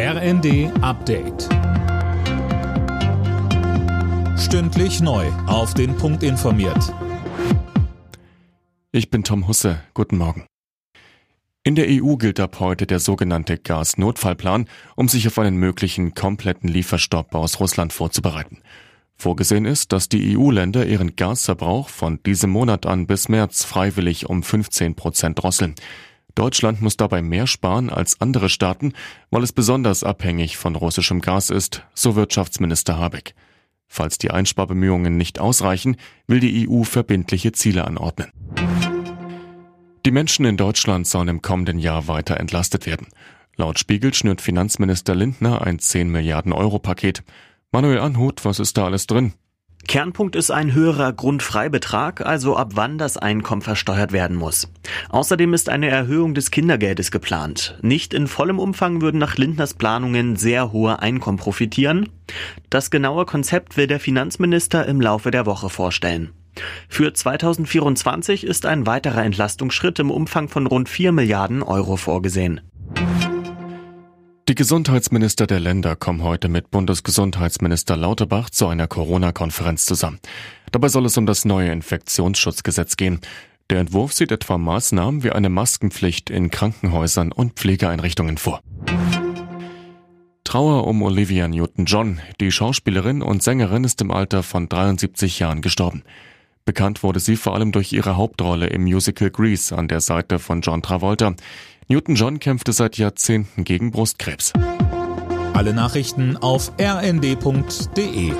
RND Update. Stündlich neu. Auf den Punkt informiert. Ich bin Tom Husse. Guten Morgen. In der EU gilt ab heute der sogenannte Gasnotfallplan, um sich auf einen möglichen kompletten Lieferstopp aus Russland vorzubereiten. Vorgesehen ist, dass die EU-Länder ihren Gasverbrauch von diesem Monat an bis März freiwillig um 15 Prozent drosseln. Deutschland muss dabei mehr sparen als andere Staaten, weil es besonders abhängig von russischem Gas ist, so Wirtschaftsminister Habeck. Falls die Einsparbemühungen nicht ausreichen, will die EU verbindliche Ziele anordnen. Die Menschen in Deutschland sollen im kommenden Jahr weiter entlastet werden. Laut Spiegel schnürt Finanzminister Lindner ein 10 Milliarden Euro Paket. Manuel Anhut, was ist da alles drin? Kernpunkt ist ein höherer Grundfreibetrag, also ab wann das Einkommen versteuert werden muss. Außerdem ist eine Erhöhung des Kindergeldes geplant. Nicht in vollem Umfang würden nach Lindners Planungen sehr hohe Einkommen profitieren. Das genaue Konzept will der Finanzminister im Laufe der Woche vorstellen. Für 2024 ist ein weiterer Entlastungsschritt im Umfang von rund 4 Milliarden Euro vorgesehen. Die Gesundheitsminister der Länder kommen heute mit Bundesgesundheitsminister Lauterbach zu einer Corona-Konferenz zusammen. Dabei soll es um das neue Infektionsschutzgesetz gehen. Der Entwurf sieht etwa Maßnahmen wie eine Maskenpflicht in Krankenhäusern und Pflegeeinrichtungen vor. Trauer um Olivia Newton-John. Die Schauspielerin und Sängerin ist im Alter von 73 Jahren gestorben. Bekannt wurde sie vor allem durch ihre Hauptrolle im Musical Grease an der Seite von John Travolta. Newton-John kämpfte seit Jahrzehnten gegen Brustkrebs. Alle Nachrichten auf rnd.de